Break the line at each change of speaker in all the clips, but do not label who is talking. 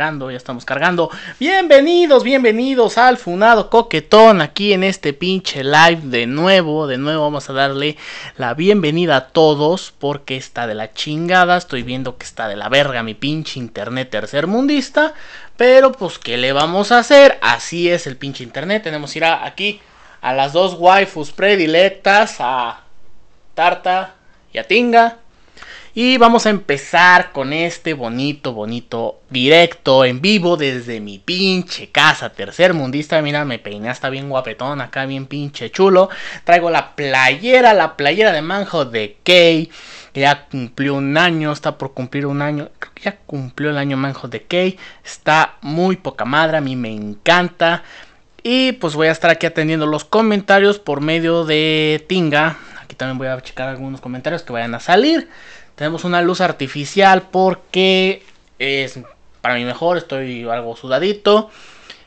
ya estamos cargando. Bienvenidos, bienvenidos al Funado Coquetón aquí en este pinche live de nuevo. De nuevo vamos a darle la bienvenida a todos porque está de la chingada. Estoy viendo que está de la verga mi pinche internet tercermundista. Pero pues, ¿qué le vamos a hacer? Así es el pinche internet. Tenemos que ir aquí a las dos waifus predilectas, a Tarta y a Tinga. Y vamos a empezar con este bonito, bonito directo en vivo desde mi pinche casa tercer mundista. Mira, me peiné hasta bien guapetón, acá bien pinche chulo. Traigo la playera, la playera de manjo de Kay. Que ya cumplió un año, está por cumplir un año. Creo que ya cumplió el año manjo de Kay. Está muy poca madre, a mí me encanta. Y pues voy a estar aquí atendiendo los comentarios por medio de Tinga. Aquí también voy a checar algunos comentarios que vayan a salir. Tenemos una luz artificial porque es para mí mejor, estoy algo sudadito.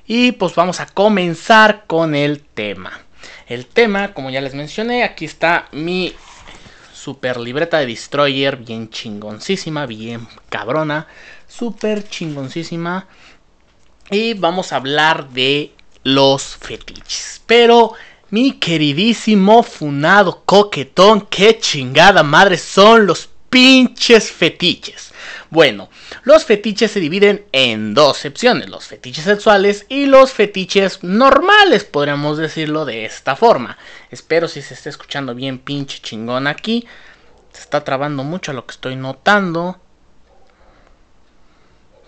Y pues vamos a comenzar con el tema. El tema, como ya les mencioné, aquí está mi super libreta de Destroyer, bien chingoncísima, bien cabrona, super chingoncísima. Y vamos a hablar de los fetiches. Pero mi queridísimo funado coquetón, qué chingada madre son los pinches fetiches. Bueno, los fetiches se dividen en dos secciones, los fetiches sexuales y los fetiches normales, podríamos decirlo de esta forma. Espero si se está escuchando bien pinche chingón aquí. Se está trabando mucho lo que estoy notando.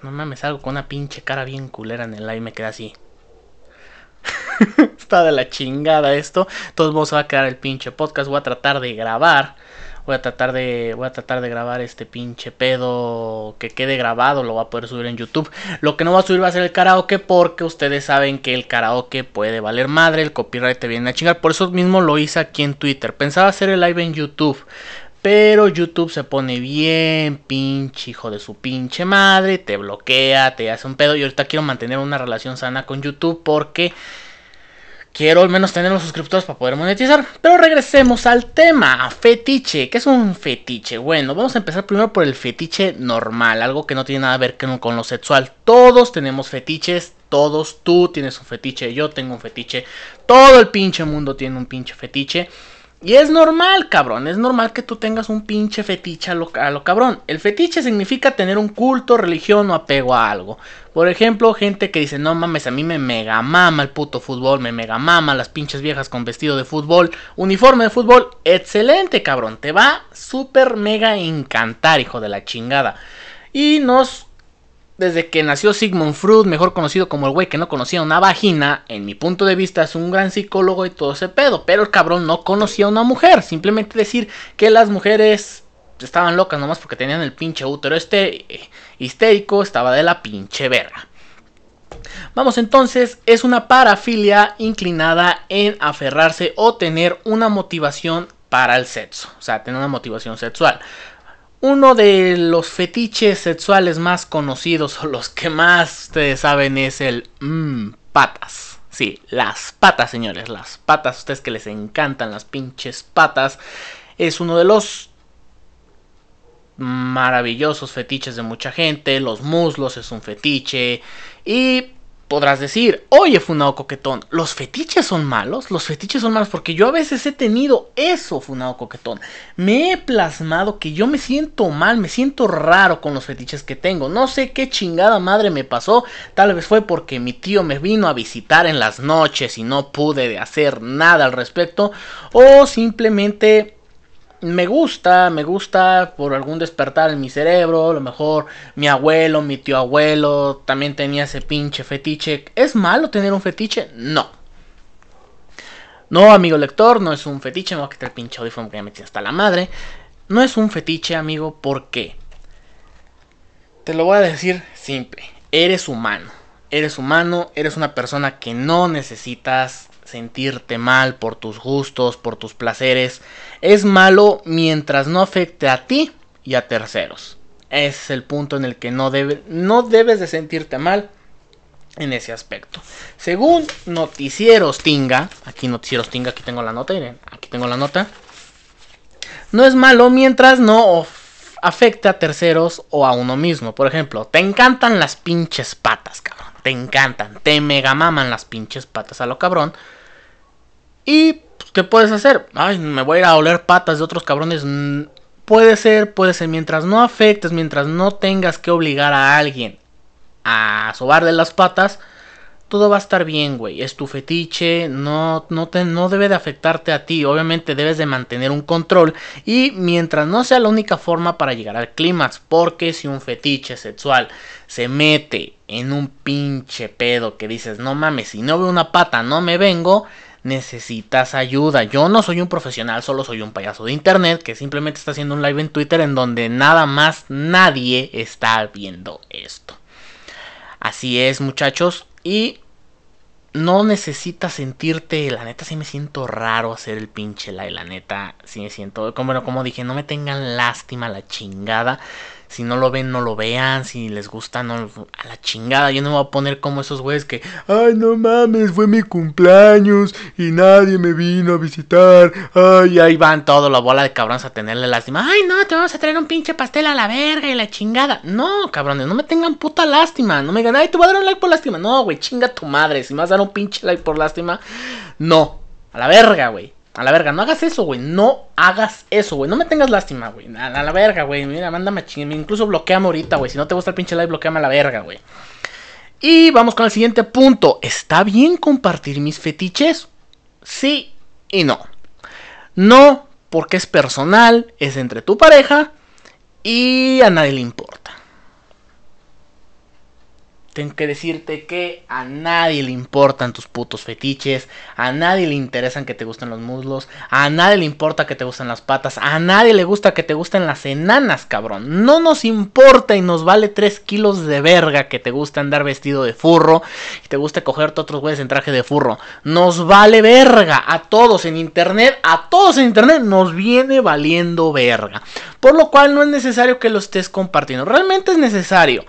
No mames, salgo con una pinche cara bien culera en el live, me queda así. está de la chingada esto. Todos modos va a quedar el pinche podcast. Voy a tratar de grabar Voy a tratar de voy a tratar de grabar este pinche pedo que quede grabado, lo voy a poder subir en YouTube. Lo que no va a subir va a ser el karaoke porque ustedes saben que el karaoke puede valer madre, el copyright te viene a chingar. Por eso mismo lo hice aquí en Twitter. Pensaba hacer el live en YouTube. Pero YouTube se pone bien pinche hijo de su pinche madre, te bloquea, te hace un pedo. Y ahorita quiero mantener una relación sana con YouTube porque Quiero al menos tener los suscriptores para poder monetizar. Pero regresemos al tema. Fetiche. ¿Qué es un fetiche? Bueno, vamos a empezar primero por el fetiche normal. Algo que no tiene nada que ver con lo sexual. Todos tenemos fetiches. Todos. Tú tienes un fetiche. Yo tengo un fetiche. Todo el pinche mundo tiene un pinche fetiche. Y es normal, cabrón. Es normal que tú tengas un pinche fetiche a lo, cabrón. El fetiche significa tener un culto, religión o apego a algo. Por ejemplo, gente que dice, no mames, a mí me mega mama el puto fútbol, me mega mama las pinches viejas con vestido de fútbol, uniforme de fútbol. Excelente, cabrón. Te va súper mega encantar, hijo de la chingada. Y nos desde que nació Sigmund Freud, mejor conocido como el güey que no conocía una vagina, en mi punto de vista es un gran psicólogo y todo ese pedo, pero el cabrón no conocía a una mujer, simplemente decir que las mujeres estaban locas nomás porque tenían el pinche útero este histérico, estaba de la pinche verga. Vamos entonces, es una parafilia inclinada en aferrarse o tener una motivación para el sexo, o sea, tener una motivación sexual. Uno de los fetiches sexuales más conocidos o los que más ustedes saben es el mmm, patas. Sí, las patas, señores, las patas. Ustedes que les encantan las pinches patas. Es uno de los maravillosos fetiches de mucha gente. Los muslos es un fetiche. Y podrás decir, oye, Funao Coquetón, ¿los fetiches son malos? Los fetiches son malos porque yo a veces he tenido eso, Funao Coquetón. Me he plasmado que yo me siento mal, me siento raro con los fetiches que tengo. No sé qué chingada madre me pasó. Tal vez fue porque mi tío me vino a visitar en las noches y no pude hacer nada al respecto. O simplemente me gusta, me gusta por algún despertar en mi cerebro, a lo mejor mi abuelo, mi tío abuelo también tenía ese pinche fetiche. ¿Es malo tener un fetiche? No. No, amigo lector, no es un fetiche, me voy a quitar el pinche audífono que ya me tiene hasta la madre. No es un fetiche, amigo, ¿por qué? Te lo voy a decir simple, eres humano. Eres humano, eres una persona que no necesitas sentirte mal por tus gustos, por tus placeres, es malo mientras no afecte a ti y a terceros. es el punto en el que no, debe, no debes de sentirte mal en ese aspecto. Según Noticieros Tinga, aquí Noticieros Tinga, aquí tengo la nota, miren, aquí tengo la nota. No es malo mientras no afecte a terceros o a uno mismo. Por ejemplo, te encantan las pinches patas, cabrón. Te encantan, te megamaman las pinches patas a lo cabrón. Y, ¿qué puedes hacer? Ay, me voy a ir a oler patas de otros cabrones. Puede ser, puede ser, mientras no afectes, mientras no tengas que obligar a alguien a sobarle las patas, todo va a estar bien, güey. Es tu fetiche, no, no, te, no debe de afectarte a ti. Obviamente debes de mantener un control y mientras no sea la única forma para llegar al clímax, porque si un fetiche sexual se mete en un pinche pedo que dices, no mames, si no veo una pata, no me vengo, necesitas ayuda. Yo no soy un profesional, solo soy un payaso de internet que simplemente está haciendo un live en Twitter en donde nada más nadie está viendo esto. Así es, muchachos. Y no necesitas sentirte, la neta sí me siento raro hacer el pinche live, la neta sí me siento, como, como dije, no me tengan lástima la chingada. Si no lo ven, no lo vean. Si les gusta, no. A la chingada. Yo no me voy a poner como esos güeyes que. Ay, no mames, fue mi cumpleaños. Y nadie me vino a visitar. Ay, ahí van todos la bola de cabrones a tenerle lástima. Ay, no, te vamos a traer un pinche pastel a la verga y la chingada. No, cabrones, no me tengan puta lástima. No me digan, ay, te voy a dar un like por lástima. No, güey, chinga tu madre. Si me vas a dar un pinche like por lástima. No. A la verga, güey. A la verga, no hagas eso, güey. No hagas eso, güey. No me tengas lástima, güey. A, la verga, güey. Mira, mándame a Incluso bloqueame ahorita, güey. Si no te gusta el pinche live, bloqueame a la verga, güey. Y vamos con el siguiente punto. ¿Está bien compartir mis fetiches? Sí y no. No, porque es personal, es entre tu pareja y a nadie le importa. Tengo que decirte que a nadie le importan tus putos fetiches, a nadie le interesan que te gusten los muslos, a nadie le importa que te gusten las patas, a nadie le gusta que te gusten las enanas, cabrón. No nos importa y nos vale 3 kilos de verga que te guste andar vestido de furro y te guste cogerte otros güeyes en traje de furro. Nos vale verga a todos en internet, a todos en internet nos viene valiendo verga. Por lo cual no es necesario que lo estés compartiendo, realmente es necesario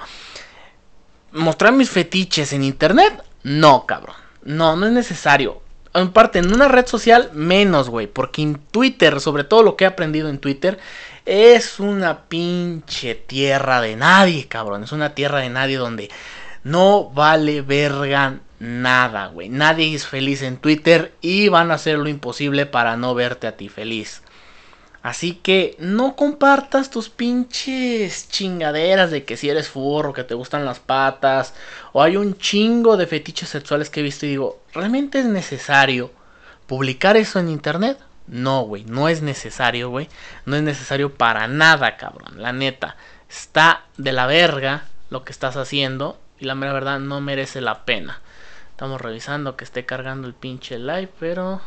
mostrar mis fetiches en internet, no, cabrón. No, no es necesario. En parte, en una red social, menos, güey. Porque en Twitter, sobre todo lo que he aprendido en Twitter, es una pinche tierra de nadie, cabrón. Es una tierra de nadie donde no vale verga nada, güey. Nadie es feliz en Twitter y van a hacer lo imposible para no verte a ti feliz. Así que no compartas tus pinches chingaderas de que si eres furro, que te gustan las patas, o hay un chingo de fetiches sexuales que he visto y digo, ¿realmente es necesario publicar eso en internet? No, güey, no es necesario, güey. No es necesario para nada, cabrón. La neta, está de la verga lo que estás haciendo y la mera verdad no merece la pena. Estamos revisando que esté cargando el pinche live, pero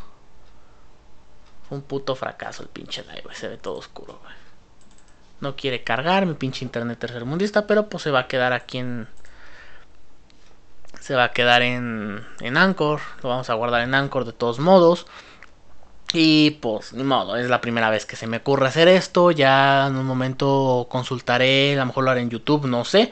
un puto fracaso el pinche live, Se ve todo oscuro, No quiere cargar mi pinche internet tercermundista, pero pues se va a quedar aquí en. Se va a quedar en, en Anchor. Lo vamos a guardar en Anchor de todos modos. Y pues, ni modo, es la primera vez que se me ocurre hacer esto. Ya en un momento consultaré, a lo mejor lo haré en YouTube, no sé.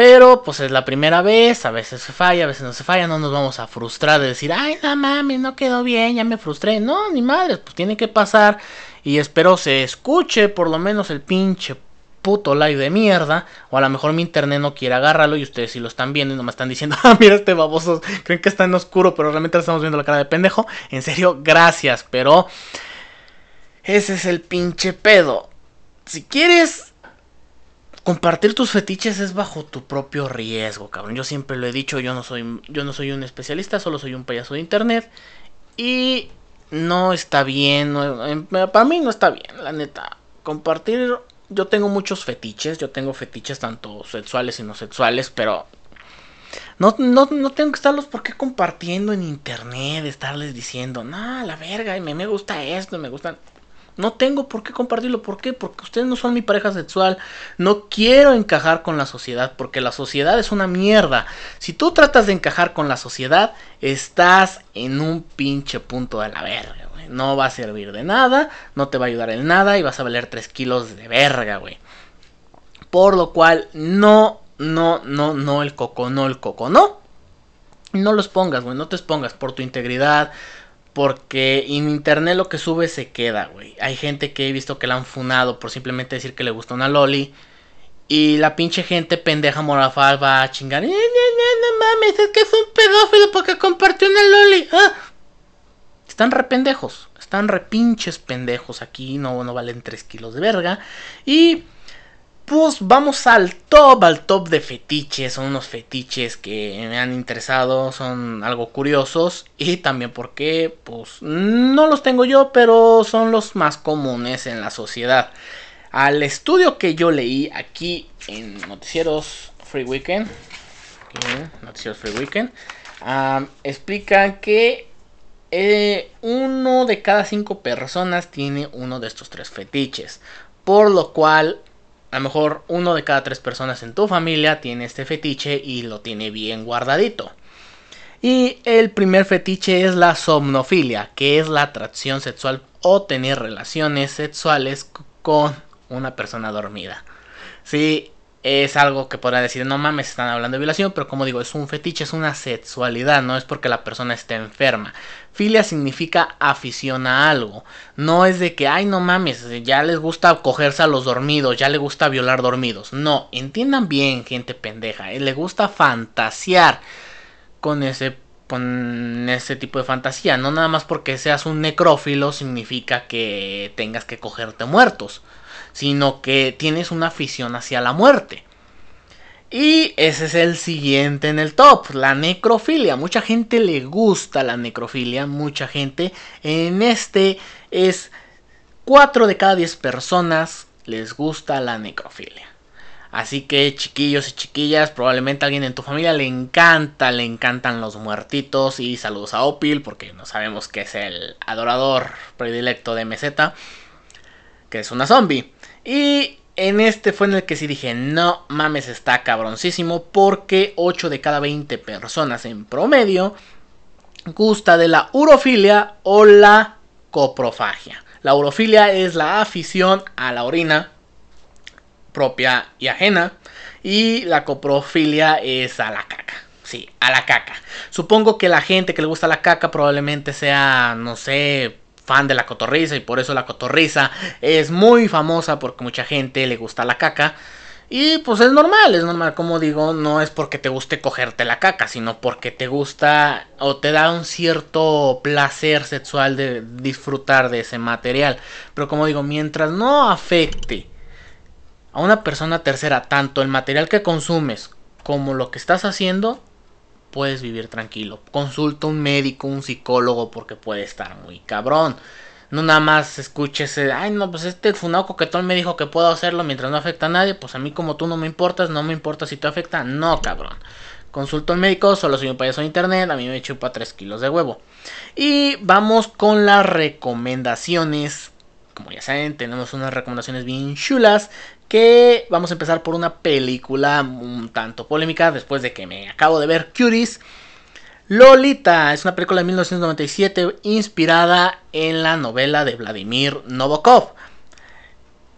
Pero pues es la primera vez, a veces se falla, a veces no se falla, no nos vamos a frustrar de decir, ay, no mames, no quedó bien, ya me frustré. No, ni madres, pues tiene que pasar. Y espero se escuche por lo menos el pinche puto live de mierda. O a lo mejor mi internet no quiere agarrarlo y ustedes si lo están viendo y no me están diciendo, ah, mira este baboso, creen que está en oscuro, pero realmente estamos viendo la cara de pendejo. En serio, gracias, pero ese es el pinche pedo. Si quieres compartir tus fetiches es bajo tu propio riesgo, cabrón. Yo siempre lo he dicho, yo no soy yo no soy un especialista, solo soy un payaso de internet y no está bien, em, para mí no está bien, la neta. Compartir yo tengo muchos fetiches, yo tengo fetiches tanto sexuales y no sexuales, pero no, no, no tengo que estarlos porque compartiendo en internet, estarles diciendo, no, la verga, me, me gusta esto, me gustan. No tengo por qué compartirlo. ¿Por qué? Porque ustedes no son mi pareja sexual. No quiero encajar con la sociedad. Porque la sociedad es una mierda. Si tú tratas de encajar con la sociedad, estás en un pinche punto de la verga, güey. No va a servir de nada. No te va a ayudar en nada. Y vas a valer 3 kilos de verga, güey. Por lo cual, no, no, no, no el coco, no el coco, no. No los pongas, güey. No te expongas por tu integridad Porque en internet lo que sube se queda, güey. Hay gente que he visto que la han funado por simplemente decir que le gusta una loli. Y la pinche gente pendeja morafal va a chingar. No, no, no, mames, es que es un pedófilo porque compartió una loli. Ah. Están re pendejos. Están re pinches pendejos aquí. No, no valen 3 kilos de verga. Y pues vamos al top, al top de fetiches. Son unos fetiches que me han interesado, son algo curiosos. Y también porque, pues, no los tengo yo, pero son los más comunes en la sociedad. Al estudio que yo leí aquí en Noticieros Free Weekend, Noticieros Free Weekend, explican que eh, uno de cada cinco personas tiene uno de estos tres fetiches. Por lo cual a lo mejor uno de cada tres personas en tu familia tiene este fetiche y lo tiene bien guardadito. Y el primer fetiche es la somnofilia, que es la atracción sexual o tener relaciones sexuales con una persona dormida. Sí, es algo que podrá decir, no mames, están hablando de violación, pero como digo, es un fetiche, es una sexualidad, no es porque la persona esté enferma. Filia significa afición a algo, no es de que, ay, no mames, ya les gusta cogerse a los dormidos, ya le gusta violar dormidos. No, entiendan bien, gente pendeja, eh, le gusta fantasear con ese con ese tipo de fantasía, no nada más porque seas un necrófilo significa que tengas que cogerte muertos sino que tienes una afición hacia la muerte. Y ese es el siguiente en el top, la necrofilia. Mucha gente le gusta la necrofilia, mucha gente. En este es 4 de cada 10 personas les gusta la necrofilia. Así que chiquillos y chiquillas, probablemente a alguien en tu familia le encanta, le encantan los muertitos. Y saludos a Opil, porque no sabemos que es el adorador predilecto de Meseta, que es una zombie. Y en este fue en el que sí dije, no mames, está cabroncísimo porque 8 de cada 20 personas en promedio gusta de la urofilia o la coprofagia. La urofilia es la afición a la orina propia y ajena y la coprofilia es a la caca. Sí, a la caca. Supongo que la gente que le gusta la caca probablemente sea, no sé, fan de la cotorriza y por eso la cotorriza es muy famosa porque mucha gente le gusta la caca. Y pues es normal, es normal, como digo, no es porque te guste cogerte la caca, sino porque te gusta o te da un cierto placer sexual de disfrutar de ese material. Pero como digo, mientras no afecte a una persona tercera tanto el material que consumes como lo que estás haciendo, puedes vivir tranquilo. Consulta un médico, un psicólogo, porque puede estar muy cabrón. No nada más escuches, ay no, pues este funado coquetón me dijo que puedo hacerlo mientras no afecta a nadie. Pues a mí como tú no me importas, no me importa si te afecta. No, cabrón. Consulta un médico, solo soy un payaso de internet, a mí me chupa 3 kilos de huevo. Y vamos con las recomendaciones. Como ya saben, tenemos unas recomendaciones bien chulas que vamos a empezar por una película un tanto polémica después de que me acabo de ver Cuties. Lolita es una película de 1997 inspirada en la novela de Vladimir Novokov.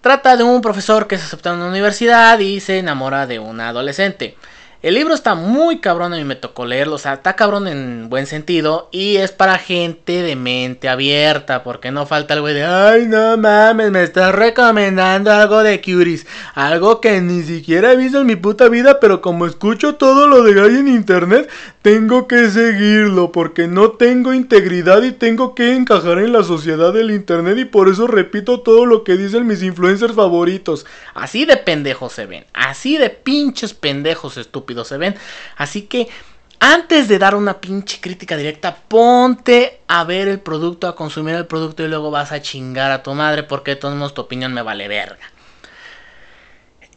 Trata de un profesor que se acepta en una universidad y se enamora de una adolescente. El libro está muy cabrón, a mí me tocó leerlo, o sea, está cabrón en buen sentido y es para gente de mente abierta, porque no falta el güey de, ay, no mames, me estás recomendando algo de Curies, algo que ni siquiera he visto en mi puta vida, pero como escucho todo lo de ahí en internet, tengo que seguirlo, porque no tengo integridad y tengo que encajar en la sociedad del internet y por eso repito todo lo que dicen mis influencers favoritos. Así de pendejos se ven, así de pinches pendejos estúpidos se ven. Así que antes de dar una pinche crítica directa, ponte a ver el producto, a consumir el producto y luego vas a chingar a tu madre porque de todos tu opinión me vale verga.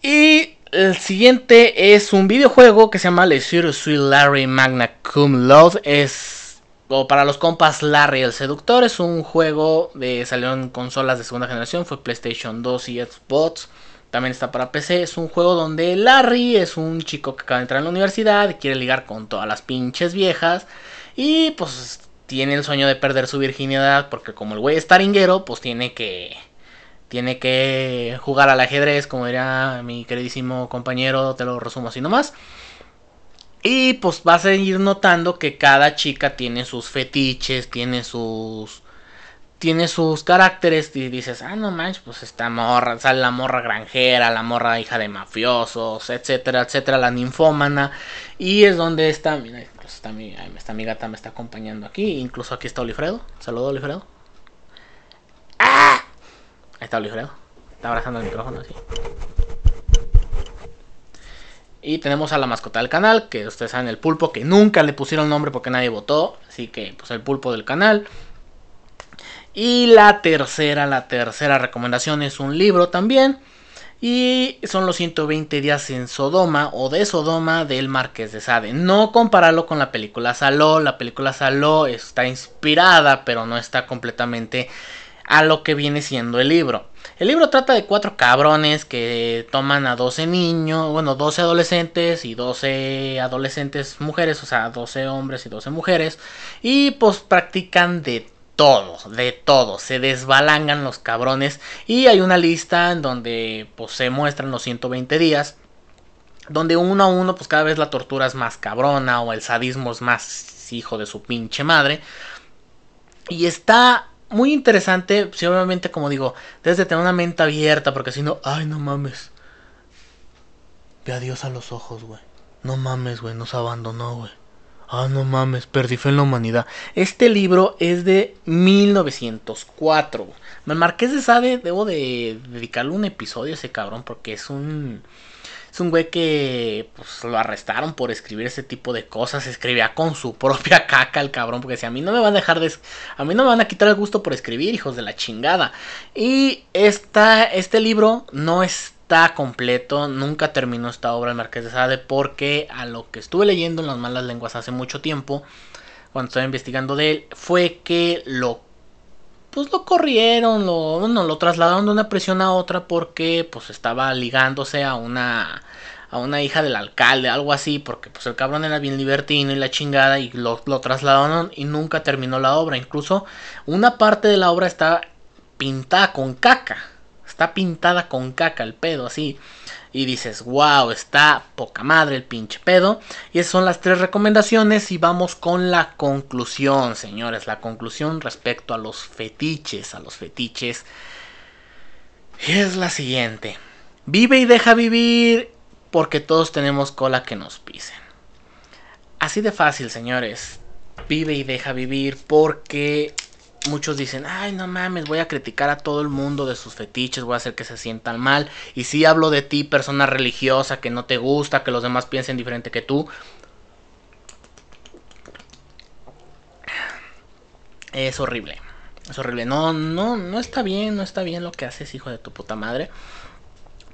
Y el siguiente es un videojuego que se llama Le Sweet Larry Magna Cum Laude. Es, o para los compas, Larry el Seductor. Es un juego de salió en consolas de segunda generación. Fue PlayStation 2 y Xbox. También está para PC. Es un juego donde Larry es un chico que acaba de entrar en la universidad y quiere ligar con todas las pinches viejas. Y pues tiene el sueño de perder su virginidad porque como el güey es taringuero, pues tiene que tiene que jugar al ajedrez, como diría mi queridísimo compañero, te lo resumo así nomás. Y pues vas a ir notando que cada chica tiene sus fetiches, tiene sus tiene sus caracteres y dices, ah, no manches, pues esta morra, sale la morra granjera, la morra hija de mafiosos, etcétera, etcétera, la ninfómana. Y es donde está, mira, está mi, está mi gata, me está acompañando aquí. Incluso aquí está Olifredo. Saludo, Olifredo. ¡Ah! Ahí está Olifredo. Está abrazando el micrófono así. Y tenemos a la mascota del canal, que ustedes saben, el pulpo, que nunca le pusieron nombre porque nadie votó. Así que, pues el pulpo del canal. Y la tercera, la tercera recomendación es un libro también. Y son los 120 días en Sodoma o de Sodoma del Marqués de Sade. No compararlo con la película Saló. La película Saló está inspirada, pero no está completamente a lo que viene siendo el libro. El libro trata de cuatro cabrones que toman a 12 niños, bueno, 12 adolescentes y 12 adolescentes mujeres, o sea, 12 hombres y 12 mujeres, y pues practican de todo, de todo, se desbalangan los cabrones y hay una lista en donde pues se muestran los 120 días, donde uno a uno pues cada vez la tortura es más cabrona o el sadismo es más hijo de su pinche madre. Y está muy interesante, si obviamente como digo, desde tener una mente abierta, porque si no, ay no mames. Ve a Dios a los ojos, güey. No mames, güey, nos abandonó, güey. Ah, no mames, perdí fe en la humanidad. Este libro es de 1904. Me Marqués de Sade, debo de dedicarle un episodio a ese cabrón porque es un... Es un güey que pues, lo arrestaron por escribir ese tipo de cosas. Escribía con su propia caca el cabrón. Porque si a mí no me van a dejar de. A mí no me van a quitar el gusto por escribir, hijos de la chingada. Y esta, este libro no es está completo, nunca terminó esta obra el Marqués de Sade porque a lo que estuve leyendo en las malas lenguas hace mucho tiempo, cuando estaba investigando de él, fue que lo pues lo corrieron, lo, no, lo trasladaron de una prisión a otra porque pues estaba ligándose a una a una hija del alcalde, algo así, porque pues el cabrón era bien libertino y la chingada y lo, lo trasladaron y nunca terminó la obra. Incluso una parte de la obra está pintada con caca está pintada con caca el pedo así. Y dices, wow, está poca madre el pinche pedo. Y esas son las tres recomendaciones. Y vamos con la conclusión, señores. La conclusión respecto a los fetiches. A los fetiches. Es la siguiente. Vive y deja vivir. Porque todos tenemos cola que nos pisen. Así de fácil, señores. Vive y deja vivir porque muchos dicen, ay, no mames, voy a criticar a todo el mundo de sus fetiches, voy a hacer que se sientan mal. Y si hablo de ti, persona religiosa, que no te gusta, que los demás piensen diferente que tú. Es horrible. Es horrible. No, no, no está bien, no está bien lo que haces, hijo de tu puta madre.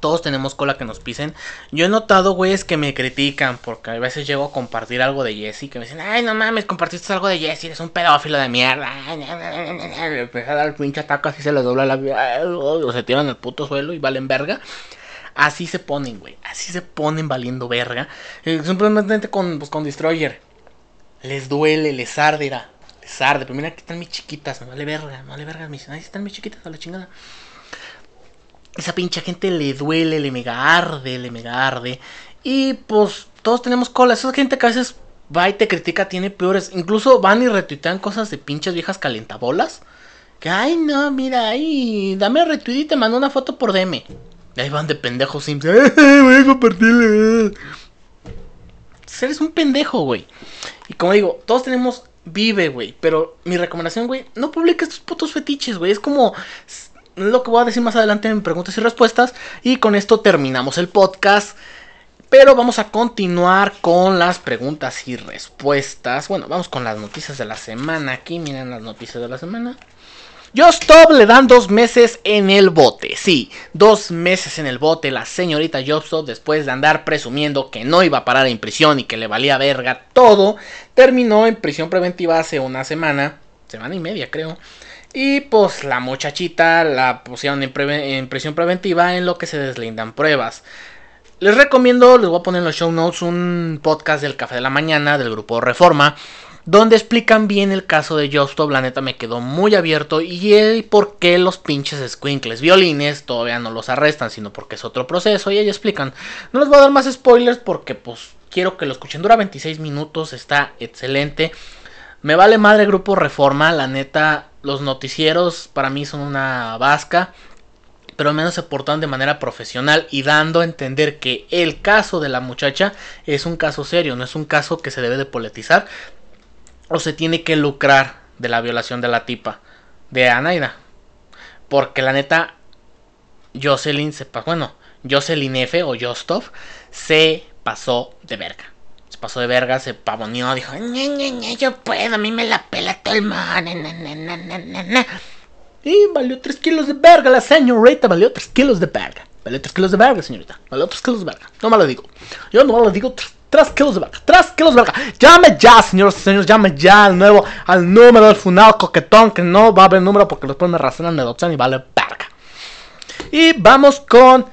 Todos tenemos cola que nos pisen. Yo he notado, güeyes, que me critican porque a veces llego a compartir algo de Jesse. Que me dicen, ay, no mames, compartiste algo de Jesse, eres un pedófilo de mierda. Le empieza a dar el pinche ataque, así se le dobla la. O se tiran al puto suelo y valen verga. Así se ponen, güey. Así se ponen valiendo verga. Eh, simplemente con, pues, con Destroyer. Les duele, les arde, Les arde. Pero mira, aquí están mis chiquitas. No vale verga, no vale verga. Me dicen, ahí están mis chiquitas, a la chingada esa pinche gente le duele, le mega arde, le mega arde. Y pues todos tenemos cola. Esa gente que a veces va y te critica tiene peores. Incluso van y retuitean cosas de pinches viejas calentabolas. Que, ay, no, mira, ay, dame retweet y te mando una foto por DM. Y ahí van de pendejos simples. Voy a compartirle. Eres un pendejo, güey. Y como digo, todos tenemos vive, güey. Pero mi recomendación, güey, no publiques tus putos fetiches, güey. Es como lo que voy a decir más adelante en preguntas y respuestas. Y con esto terminamos el podcast. Pero vamos a continuar con las preguntas y respuestas. Bueno, vamos con las noticias de la semana. Aquí miren las noticias de la semana. Jobstop le dan dos meses en el bote. Sí, dos meses en el bote. La señorita Jobstop, después de andar presumiendo que no iba a parar en prisión y que le valía verga todo, terminó en prisión preventiva hace una semana, semana y media creo. Y pues la muchachita la pusieron en, prisión preventiva en lo que se deslindan pruebas. Les recomiendo, les voy a poner en los show notes un podcast del Café de la Mañana del grupo Reforma, donde explican bien el caso de Justo. La neta me quedó muy abierto y por qué los pinches squinkles violines todavía no los arrestan, sino porque es otro proceso y ellos explican. No les voy a dar más spoilers porque pues quiero que lo escuchen. Dura 26 minutos, está excelente. Me vale madre Grupo Reforma, la neta, los noticieros para mí son una vasca, pero al menos se portan de manera profesional y dando a entender que el caso de la muchacha es un caso serio, no es un caso que se debe de politizar o se tiene que lucrar de la violación de la tipa de Anaida. Porque la neta, Jocelyn se pasó, bueno, Jocelyn F o Jostov se pasó de verga. Se pasó de verga, se pavoneó, dijo, yo puedo, a mí me la pela todo el mundo. Y valió 3 kilos de verga la señorita, valió 3 kilos de verga. Valió 3 kilos de verga, señorita. Valió 3 kilos de verga. No me lo digo. Yo no me lo digo 3 kilos de verga. 3 kilos de verga. Llame ya, señores y señores. Llame ya al nuevo, al número del funado coquetón. Que no va a haber número porque después me razonan de adopción y vale verga. Y vamos con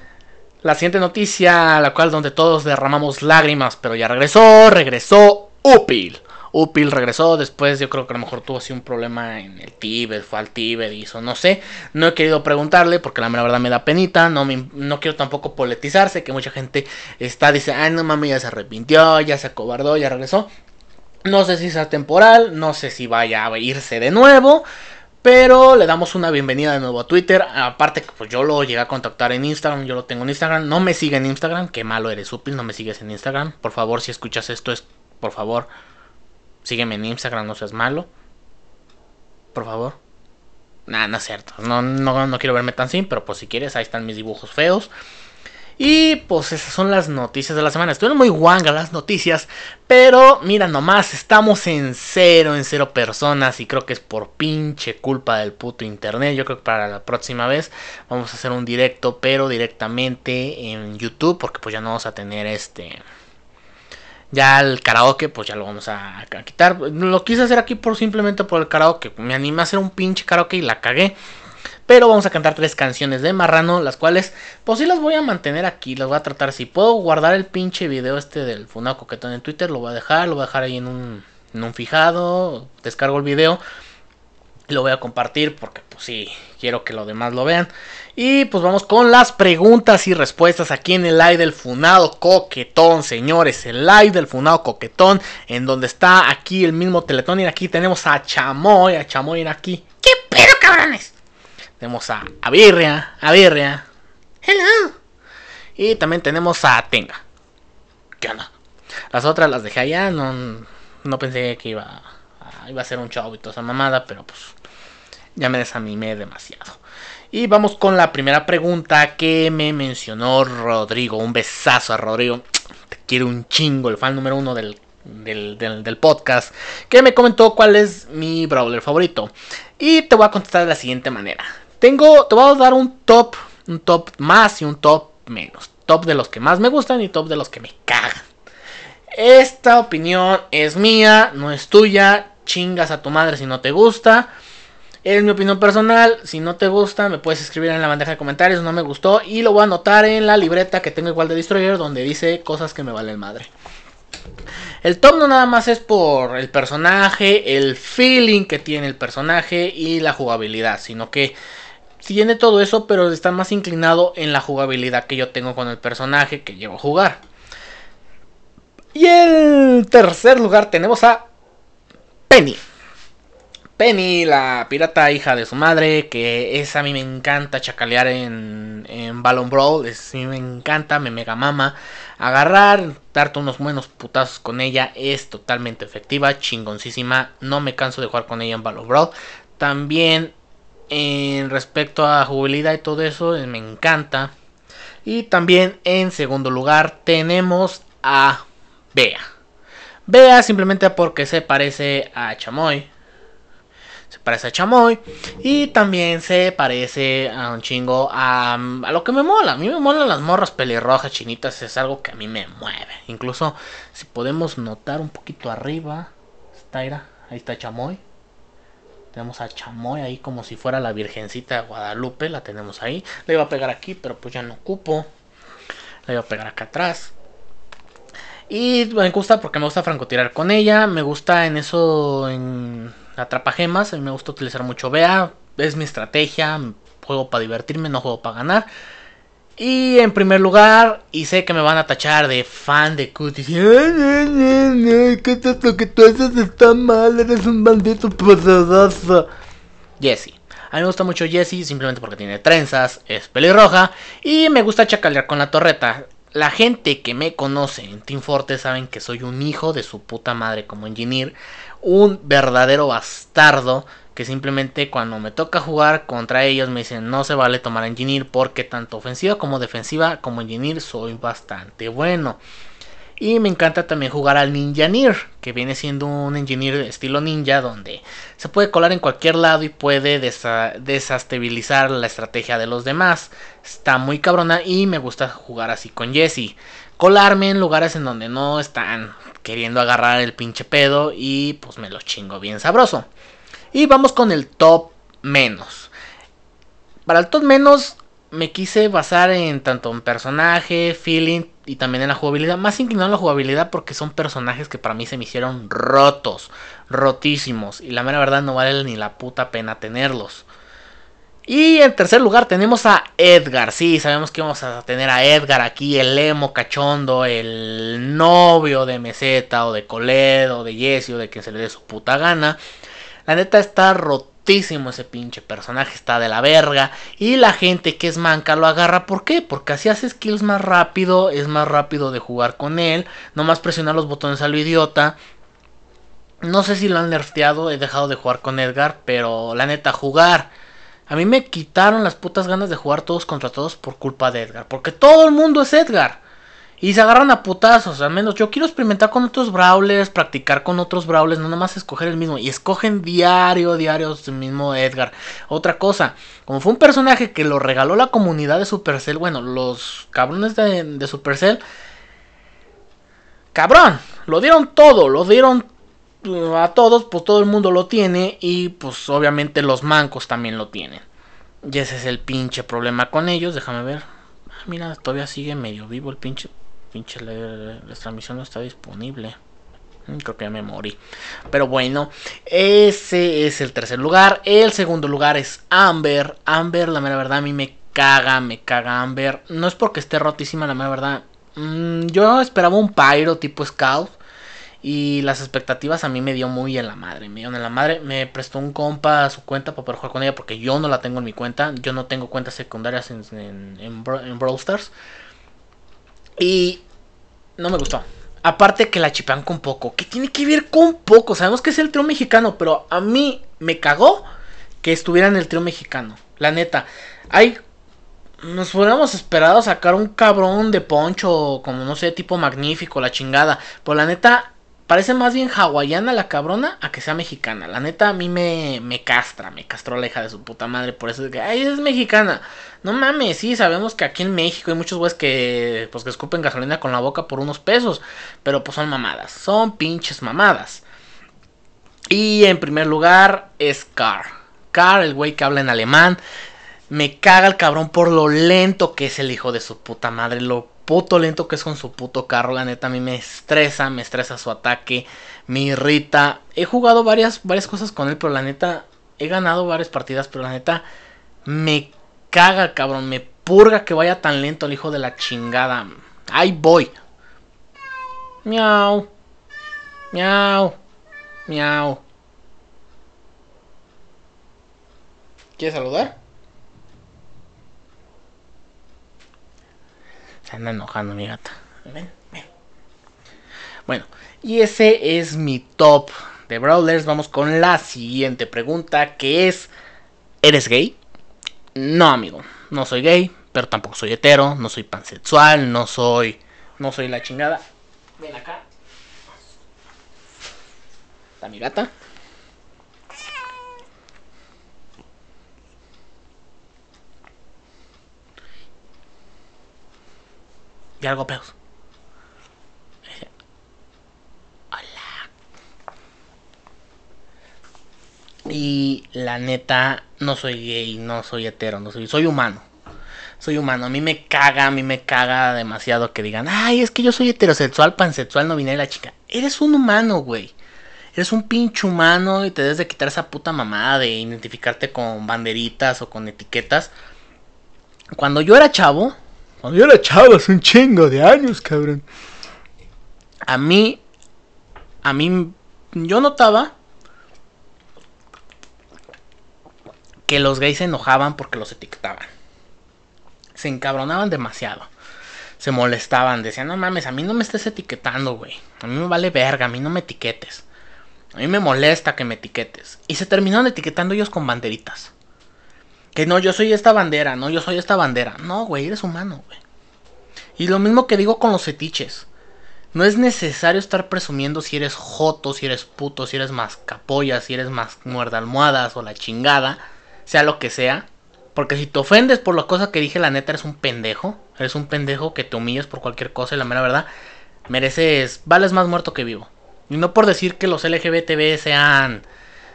la siguiente noticia, la cual donde todos derramamos lágrimas, pero ya regresó, regresó Upil. Upil regresó después, yo creo que a lo mejor tuvo así un problema en el Tíbet, fue al Tíbet eso, no sé. No he querido preguntarle porque la verdad me da penita, no, me, no quiero tampoco politizarse, que mucha gente está, dice, ay no mami, ya se arrepintió, ya se acobardó, ya regresó. No sé si sea temporal, no sé si vaya a irse de nuevo. Pero le damos una bienvenida de nuevo a Twitter. Aparte pues yo lo llegué a contactar en Instagram. Yo lo tengo en Instagram. No me sigue en Instagram. Qué malo eres, Upil. No me sigues en Instagram. Por favor, si escuchas esto, es por favor. Sígueme en Instagram, no seas malo. Por favor. Nada, no es cierto. No, no, no quiero verme tan sin, pero pues si quieres, ahí están mis dibujos feos. Y pues esas son las noticias de la semana. Estuvieron muy guangas las noticias. Pero mira nomás, estamos en cero, en cero personas. Y creo que es por pinche culpa del puto internet. Yo creo que para la próxima vez vamos a hacer un directo, pero directamente en YouTube. Porque pues ya no vamos a tener este... Ya el karaoke, pues ya lo vamos a, quitar. Lo quise hacer aquí por simplemente por el karaoke. Me animé a hacer un pinche karaoke y la cagué. Pero vamos a cantar tres canciones de Marrano, las cuales, pues sí las voy a mantener aquí, las voy a tratar. Si puedo guardar el pinche video este del Funado Coquetón en Twitter, lo voy a dejar, lo voy a dejar ahí en un, en un fijado, descargo el video, lo voy a compartir porque pues sí, quiero que los demás lo vean. Y pues vamos con las preguntas y respuestas aquí en el live del Funado Coquetón, señores. El live del Funado Coquetón, en donde está aquí el mismo Teletón. Y aquí tenemos a Chamoy, a Chamoy aquí. ¿Qué pedo, cabrones? Tenemos a, a Birria, a Birria. Hello. Y también tenemos a Tenga. ¿Qué onda? Las otras las dejé allá, no, no pensé que iba a, iba a ser un show y toda esa mamada, pero pues ya me desanimé demasiado. Y vamos con la primera pregunta que me mencionó Rodrigo. Un besazo a Rodrigo. Te quiero un chingo, el fan número uno del, del, del, del podcast. Que me comentó cuál es mi brawler favorito. Y te voy a contestar de la siguiente manera. Tengo, te voy a dar un top, un top más y un top menos. Top de los que más me gustan y top de los que me cagan. Esta opinión es mía, no es tuya. Chingas a tu madre si no te gusta. Es mi opinión personal. Si no te gusta, me puedes escribir en la bandeja de comentarios. No me gustó. Y lo voy a anotar en la libreta que tengo igual de Destroyer. Donde dice cosas que me valen madre. El top no nada más es por el personaje, el feeling que tiene el personaje y la jugabilidad. Sino que tiene todo eso, pero está más inclinado en la jugabilidad que yo tengo con el personaje que llevo a jugar. Y en tercer lugar tenemos a Penny. Penny, la pirata hija de su madre, que es a mí me encanta chacalear en, en Ballon Brawl, es, a mí me encanta, me mega mama. Agarrar, darte unos buenos putazos con ella es totalmente efectiva, chingoncísima, no me canso de jugar con ella en Ballon Brawl. También en respecto a jugabilidad y todo eso, eh, me encanta. Y también en segundo lugar tenemos a Bea. Bea simplemente porque se parece a Chamoy. Se parece a Chamoy. Y también se parece a un chingo a, a, lo que me mola. A mí me molan las morras pelirrojas chinitas. Es algo que a mí me mueve. Incluso si podemos notar un poquito arriba. Está, ahí está Chamoy. Tenemos a Chamoy ahí como si fuera la Virgencita de Guadalupe. La tenemos ahí. La iba a pegar aquí, pero pues ya no ocupo. La iba a pegar acá atrás. Y me gusta porque me gusta francotirar con ella. Me gusta en eso, en atrapagemas. A mí me gusta utilizar mucho Bea. Es mi estrategia. Juego para divertirme, no juego para ganar. Y en primer lugar, y sé que me van a tachar de fan de Cutie. ¿Qué es esto que tú haces? Está mal, eres un maldito poderoso. Jesse. A mí me gusta mucho Jessie simplemente porque tiene trenzas, es pelirroja y me gusta chacalear con la torreta. La gente que me conoce en Team Forte saben que soy un hijo de su puta madre como engineer, un verdadero bastardo que simplemente cuando me toca jugar contra ellos me dicen no se vale tomar engineer porque tanto ofensiva como defensiva como engineer soy bastante bueno. Y me encanta también jugar al Ninjaneer, que viene siendo un engineer estilo ninja, donde se puede colar en cualquier lado y puede desestabilizar la estrategia de los demás. Está muy cabrona y me gusta jugar así con Jesse. Colarme en lugares en donde no están queriendo agarrar el pinche pedo y pues me lo chingo bien sabroso. Y vamos con el top menos. Para el top menos me quise basar en tanto en personaje, feeling y también en la jugabilidad. Más inclinado en la jugabilidad porque son personajes que para mí se me hicieron rotos, rotísimos. Y la mera verdad no vale ni la puta pena tenerlos. Y en tercer lugar tenemos a Edgar. Sí, sabemos que vamos a tener a Edgar aquí, el emo cachondo, el novio de Meseta o de Coledo de Jesse o de quien se le dé su puta gana. La neta está rotísimo ese pinche personaje, está de la verga. Y la gente que es manca lo agarra. ¿Por qué? Porque así hace skills más rápido, es más rápido de jugar con él. No más presionar los botones a lo idiota. No sé si lo han nerfeado, he dejado de jugar con Edgar, pero la neta, jugar. A mí me quitaron las putas ganas de jugar todos contra todos por culpa de Edgar. Porque todo el mundo es Edgar. Y se agarran a putazos, al menos yo quiero experimentar con otros brawlers, practicar con otros brawlers, no nada más escoger el mismo. Y escogen diario, diario el mismo Edgar. Otra cosa, como fue un personaje que lo regaló la comunidad de Supercell, bueno, los cabrones de, de Supercell, cabrón, lo dieron todo, lo dieron uh, a todos, pues todo el mundo lo tiene y pues obviamente los mancos también lo tienen. Y ese es el pinche problema con ellos, déjame ver. Ah, mira, todavía sigue medio vivo el pinche pinche la, transmisión no está disponible. Creo que ya me morí. Pero bueno, ese es el tercer lugar. El segundo lugar es Amber. Amber, la mera verdad, a mí me caga, me caga Amber. No es porque esté rotísima, la mera verdad. Mm, yo esperaba un Pyro tipo Scout. Y las expectativas a mí me dio muy en la madre. Me dio en la madre. Me prestó un compa a su cuenta para poder jugar con ella. Porque yo no la tengo en mi cuenta. Yo no tengo cuentas secundarias en, en, en Brawl Stars. Y no me gustó. Aparte que la chipean con poco. ¿Qué tiene que ver con poco? Sabemos que es el trío mexicano, pero a mí me cagó que estuviera en el trío mexicano. La neta. Hay. Nos hubiéramos esperado sacar un cabrón de poncho, como no sé, tipo magnífico, la chingada. Pero la neta, Parece más bien hawaiana la cabrona a que sea mexicana. La neta a mí me, me castra, me castró la hija de su puta madre. Por eso es que, ay, es mexicana. No mames, sí, sabemos que aquí en México hay muchos güeyes que, pues, que escupen gasolina con la boca por unos pesos. Pero pues son mamadas, son pinches mamadas. Y en primer lugar es Car. Car, el güey que habla en alemán. Me caga el cabrón por lo lento que es el hijo de su puta madre. Lo puto lento que es con su puto carro. La neta a mí me estresa, me estresa su ataque, me irrita. He jugado varias, varias cosas con él, pero la neta he ganado varias partidas, pero la neta me caga, cabrón. Me purga que vaya tan lento el hijo de la chingada. Ahí voy. Miau. Miau. Miau. ¿Quieres saludar? Se anda enojando mi gata. Ven, ven. Bueno, y ese es mi top de Brawlers. Vamos con la siguiente pregunta que es, ¿eres gay? No, amigo, no soy gay, pero tampoco soy hetero, no soy pansexual, no soy no soy la chingada. Ven acá. Está mi gata. Y algo peos. Hola. Y la neta, no soy gay, no soy hetero, no soy, soy humano. Soy humano, a mí me caga, a mí me caga demasiado que digan, ay, es que yo soy heterosexual, pansexual, no vine la chica. Eres un humano, güey. Eres un pinche humano y te debes de quitar esa puta mamada de identificarte con banderitas o con etiquetas. Cuando yo era chavo, Cuando yo era chavo, hace un chingo de años, cabrón. A mí, a mí, yo notaba que los gays se enojaban porque los etiquetaban. Se encabronaban demasiado. Se molestaban, decían, no mames, a mí no me estés etiquetando, güey. A mí me vale verga, a mí no me etiquetes. A mí me molesta que me etiquetes. Y se terminaron etiquetando ellos con banderitas. Que no, yo soy esta bandera, no, yo soy esta bandera. No, güey, eres humano, güey. Y lo mismo que digo con los fetiches. No es necesario estar presumiendo si eres joto, si eres puto, si eres mascapolla, si eres más muerda almohadas o la chingada, sea lo que sea. Porque si te ofendes por la cosa que dije, la neta eres un pendejo. Eres un pendejo que te humillas por cualquier cosa y la mera verdad, mereces, vales más muerto que vivo. Y no por decir que los LGBTB sean,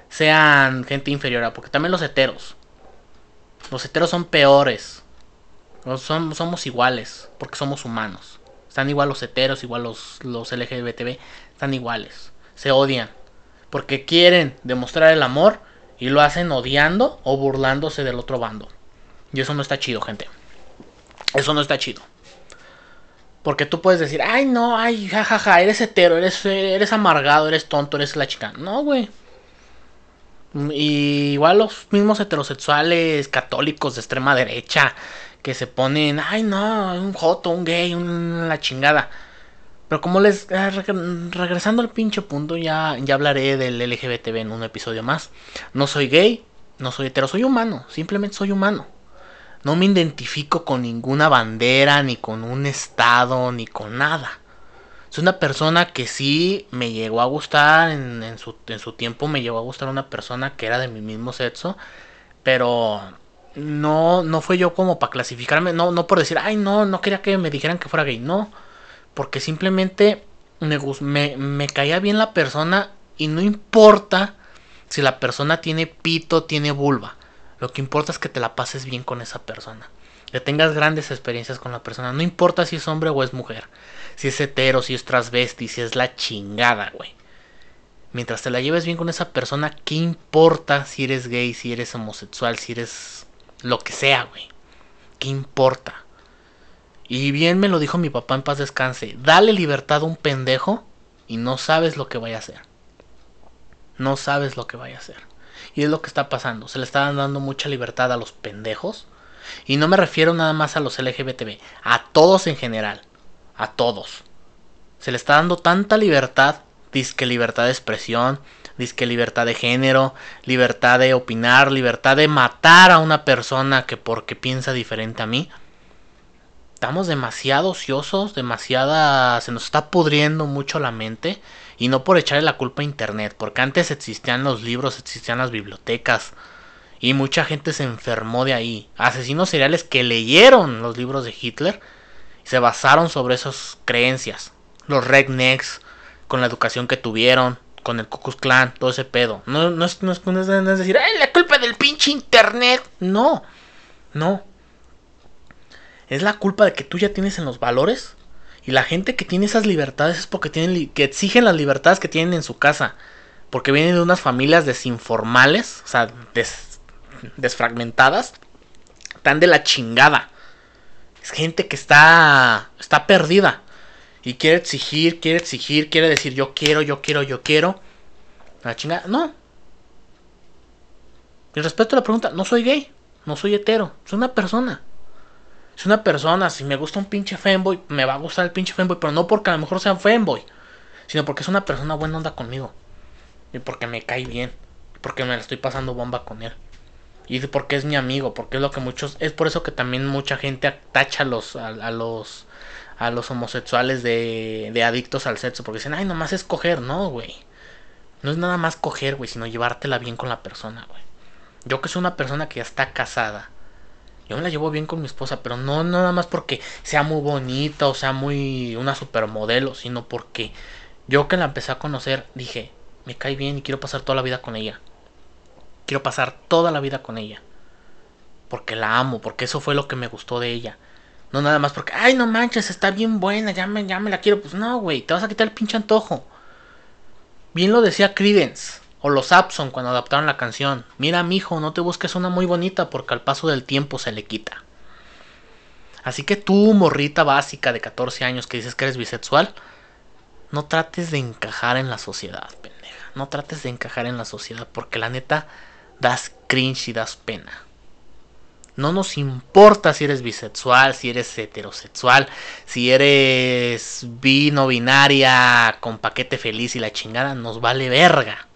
sean gente inferior, porque también los heteros. Los heteros son peores. Son, somos iguales, porque somos humanos. Están igual los heteros, igual los, los LGBTB, están iguales. Se odian. Porque quieren demostrar el amor y lo hacen odiando o burlándose del otro bando. Y eso no está chido, gente. Eso no está chido. Porque tú puedes decir, ay, no, ay, jajaja, eres hetero, eres, eres amargado, eres tonto, eres la chica. No, güey. Y igual los mismos heterosexuales católicos de extrema derecha que se ponen, ay, no, un joto, un gay, un, la chingada. Pero como les. Ah, regresando al pinche punto, ya, ya hablaré del LGBTB en un episodio más. No soy gay, no soy hetero, soy humano, simplemente soy humano. No me identifico con ninguna bandera, ni con un estado, ni con nada. Soy una persona que sí me llegó a gustar, en, su, en su tiempo me llegó a gustar una persona que era de mi mismo sexo, pero no, no fue yo como para clasificarme, no, no por decir, ay no, no quería que me dijeran que fuera gay, no, porque simplemente me, me, me caía bien la persona y no importa si la persona tiene pito, tiene vulva. Lo que importa es que te la pases bien con esa persona. Que tengas grandes experiencias con la persona. No importa si es hombre o es mujer. Si es hetero, si es transvesti, si es la chingada, güey. Mientras te la lleves bien con esa persona, ¿qué importa si eres gay, si eres homosexual, si eres lo que sea, güey? ¿Qué importa? Y bien me lo dijo mi papá en paz descanse. Dale libertad a un pendejo y no sabes lo que vaya a hacer. No sabes lo que vaya a hacer. Y es lo que está pasando. Se le está dando mucha libertad a los pendejos. Y no me refiero nada más a los LGBTB. A todos en general. A todos. Se le está dando tanta libertad. Disque libertad de expresión. Disque libertad de género. Libertad de opinar. Libertad de matar a una persona que porque piensa diferente a mí. Estamos demasiado ociosos. Demasiada... Se nos está pudriendo mucho la mente. Y no por echarle la culpa a Internet, porque antes existían los libros, existían las bibliotecas. Y mucha gente se enfermó de ahí. Asesinos seriales que leyeron los libros de Hitler se basaron sobre esas creencias. Los rednecks, con la educación que tuvieron, con el Ku Klux Klan, todo ese pedo. No, no, es, no, es, no es decir, ¡ay, la culpa del pinche Internet! No, no. Es la culpa de que tú ya tienes en los valores y la gente que tiene esas libertades es porque tienen que exigen las libertades que tienen en su casa. Porque vienen de unas familias desinformales, o sea, desfragmentadas. Están de la chingada. Es gente que está está perdida y quiere exigir, quiere exigir, quiere decir yo quiero, yo quiero, yo quiero. La chingada, no. Y respecto a la pregunta, no soy gay, no soy hetero, soy una persona. Es una persona, si me gusta un pinche fanboy, me va a gustar el pinche fanboy, pero no porque a lo mejor sea un fanboy, sino porque es una persona buena onda conmigo. Y porque me cae bien. Porque me la estoy pasando bomba con él. Y porque es mi amigo, porque es lo que muchos. Es por eso que también mucha gente atacha a los. a, los. a los homosexuales de, de adictos al sexo. Porque dicen, ay, nomás es coger, no, güey. No es nada más coger, güey, sino llevártela bien con la persona, güey. Yo que soy una persona que ya está casada yo me la llevo bien con mi esposa, pero no, nada más porque sea muy bonita o sea muy una supermodelo, sino porque yo que la empecé a conocer dije, me cae bien y quiero pasar toda la vida con ella. Quiero pasar toda la vida con ella. Porque la amo, porque eso fue lo que me gustó de ella. No nada más porque, ay, no manches, está bien buena, ya me, ya me la quiero. Pues no, güey, te vas a quitar el pinche antojo. Bien lo decía Credence. O los Abson cuando adaptaron la canción. Mira, mijo, no te busques una muy bonita porque al paso del tiempo se le quita. Así que tú, morrita básica de 14 años que dices que eres bisexual, no trates de encajar en la sociedad, pendeja. No trates de encajar en la sociedad porque la neta das cringe y das pena. No nos importa si eres bisexual, si eres heterosexual, si eres vino binaria con paquete feliz y la chingada, nos vale verga.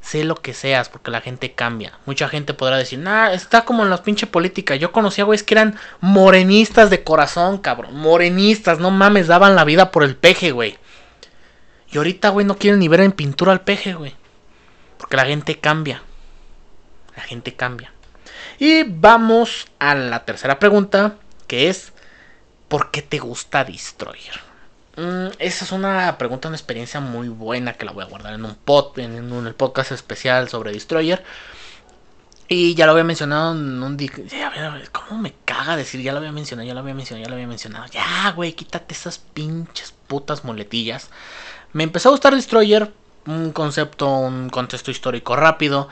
Sé lo que seas, porque la gente cambia. Mucha gente podrá decir, nah, está como en la pinche política. Yo conocía güeyes que eran morenistas de corazón, cabrón. Morenistas, no mames, daban la vida por el peje, güey. Y ahorita, güey, no quieren ni ver en pintura al peje, güey. Porque la gente cambia. La gente cambia. Y vamos a la tercera pregunta, que es, ¿por qué te gusta Destroyer? Mm, esa es una pregunta, una experiencia muy buena que la voy a guardar en un pod, en, un, el podcast especial sobre Destroyer. Y ya lo había mencionado en un ¿Cómo me caga decir ya lo había mencionado, ya lo había mencionado, ya lo había mencionado? Ya, güey, quítate esas pinches putas muletillas. Me empezó a gustar Destroyer, un concepto, un contexto histórico rápido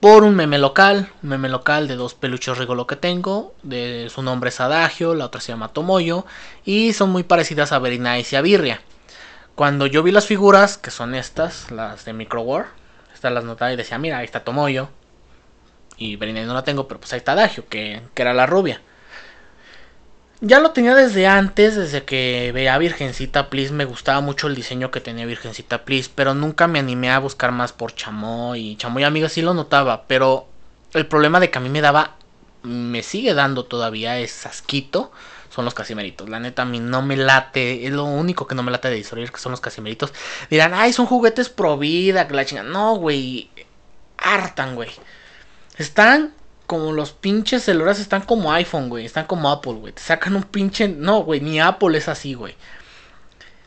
por un meme local, un meme local de dos peluches rigolo que tengo, de, su nombre es Adagio, la otra se llama Tomoyo, y son muy parecidas a Very y a Birria. Cuando yo vi las figuras, que son estas, las de Microwar, estas las notaba y decía, mira, ahí está Tomoyo, y Very no la tengo, pero pues ahí está Adagio, que, que era la rubia. Ya lo tenía desde antes, desde que veía Virgencita Please. Me gustaba mucho el diseño que tenía Virgencita Please. Pero nunca me animé a buscar más por Chamoy. Chamoy Amiga sí lo notaba. Pero el problema de que a mí me daba. Me sigue dando todavía es asquito. Son los casimeritos. La neta, a mí no me late. Es lo único que no me late de Destroyer que son los casimeritos. Dirán, ay, son juguetes pro vida. Que la chinga. No, güey. Hartan, güey. Están como los pinches celulares están como iPhone, güey. Están como Apple, güey. Te sacan un pinche. No, güey, ni Apple es así, güey.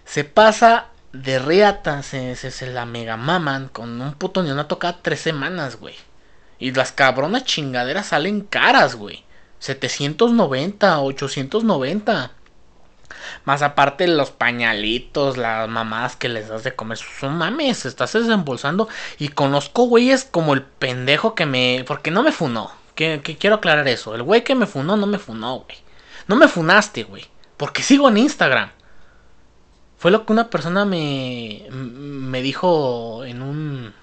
Se pasa de reata, se, se, la mega maman con un puto neonato cada tres semanas, güey. Y las cabronas chingaderas salen caras, güey. 790, 890. Más aparte los pañalitos, las mamás que les das de comer. Son mames, estás desembolsando. Y conozco güeyes como el pendejo que me... Porque no me funó. Que, quiero aclarar eso. El güey que me funó no me funó, güey. No me funaste, güey. Porque sigo en Instagram. Fue lo que una persona me, me dijo en un,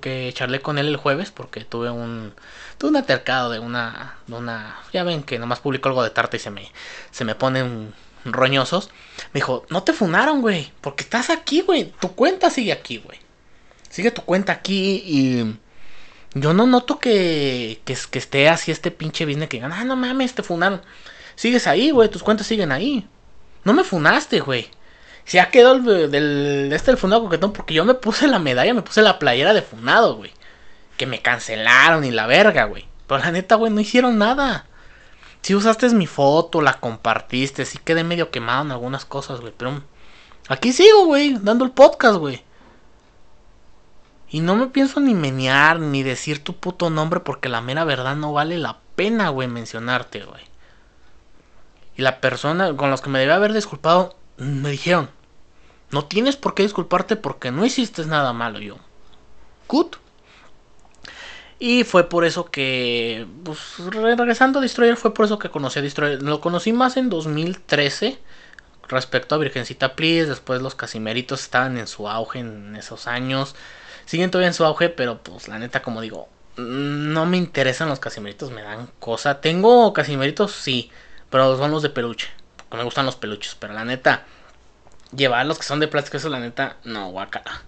que charlé con él el jueves porque tuve un tuve un altercado de una de una ya ven que nomás publico algo de tarta y se me se me ponen roñosos. Me dijo, "No te funaron, güey, porque estás aquí, güey. Tu cuenta sigue aquí, güey. Sigue tu cuenta aquí y yo no noto que, que, esté así este pinche business que digan, ah, no mames, te funaron. Sigues ahí, güey, tus cuentas siguen ahí. No me funaste, güey. Se ha quedado el, del, este el funado coquetón porque yo me puse la medalla, me puse la playera de funado, güey. Que me cancelaron y la verga, güey. Pero la neta, güey, no hicieron nada. Si usaste mi foto, la compartiste, sí quedé medio quemado en algunas cosas, güey. Pero aquí sigo, güey, dando el podcast, güey. Y no me pienso ni menear ni decir tu puto nombre porque la mera verdad no vale la pena, güey, mencionarte, güey. Y la persona con los que me debía haber disculpado me dijeron, no tienes por qué disculparte porque no hiciste nada malo yo. Good. Y fue por eso que, pues, regresando a Destroyer, fue por eso que conocí a Destroyer. Lo conocí más en 2013 respecto a Virgencita Please. Después los Casimeritos estaban en su auge en esos años siguen todavía en su auge, pero pues la neta, como digo, no me interesan los casimeritos, me dan cosa. Tengo casimeritos, sí, pero son los de peluche, porque me gustan los peluches, pero la neta, llevar los que son de plástico, eso la neta, no, guacala.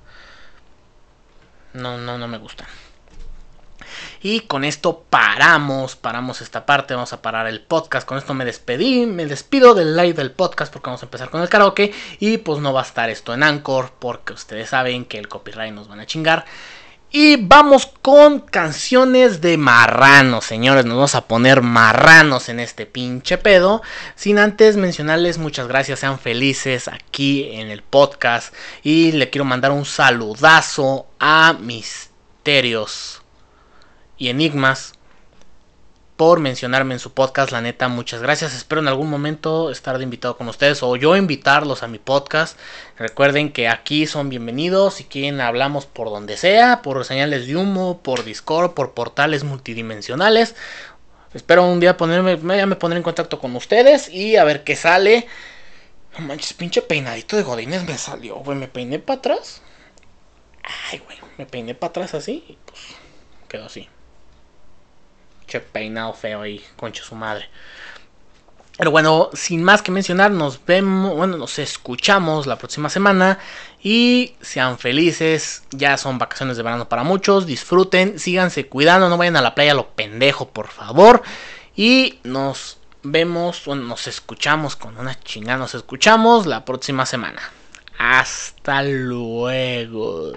No, no, no me gustan. Y con esto paramos, paramos esta parte, vamos a parar el podcast. Con esto me despedí, me despido del live del podcast porque vamos a empezar con el karaoke. Y pues no va a estar esto en Anchor porque ustedes saben que el copyright nos van a chingar. Y vamos con canciones de marranos, señores. Nos vamos a poner marranos en este pinche pedo. Sin antes mencionarles muchas gracias, sean felices aquí en el podcast. Y le quiero mandar un saludazo a Misterios y Enigmas por mencionarme en su podcast. La neta, muchas gracias. Espero en algún momento estar de invitado con ustedes o yo invitarlos a mi podcast. Recuerden que aquí son bienvenidos. Si quieren, hablamos por donde sea, por señales de humo, por Discord, por portales multidimensionales. Espero un día ponerme, ya me pondré en contacto con ustedes y a ver qué sale. No manches, pinche peinadito de Godines me salió, güey. Me peiné para atrás. Ay, güey. Me peiné para atrás así y pues quedó así. Che peinado feo ahí, concha su madre. Pero bueno, sin más que mencionar, nos vemos, bueno, nos escuchamos la próxima semana y sean felices. Ya son vacaciones de verano para muchos, disfruten, síganse cuidando, no vayan a la playa lo pendejo, por favor. Y nos vemos, bueno, nos escuchamos con una chingada, nos escuchamos la próxima semana. Hasta luego.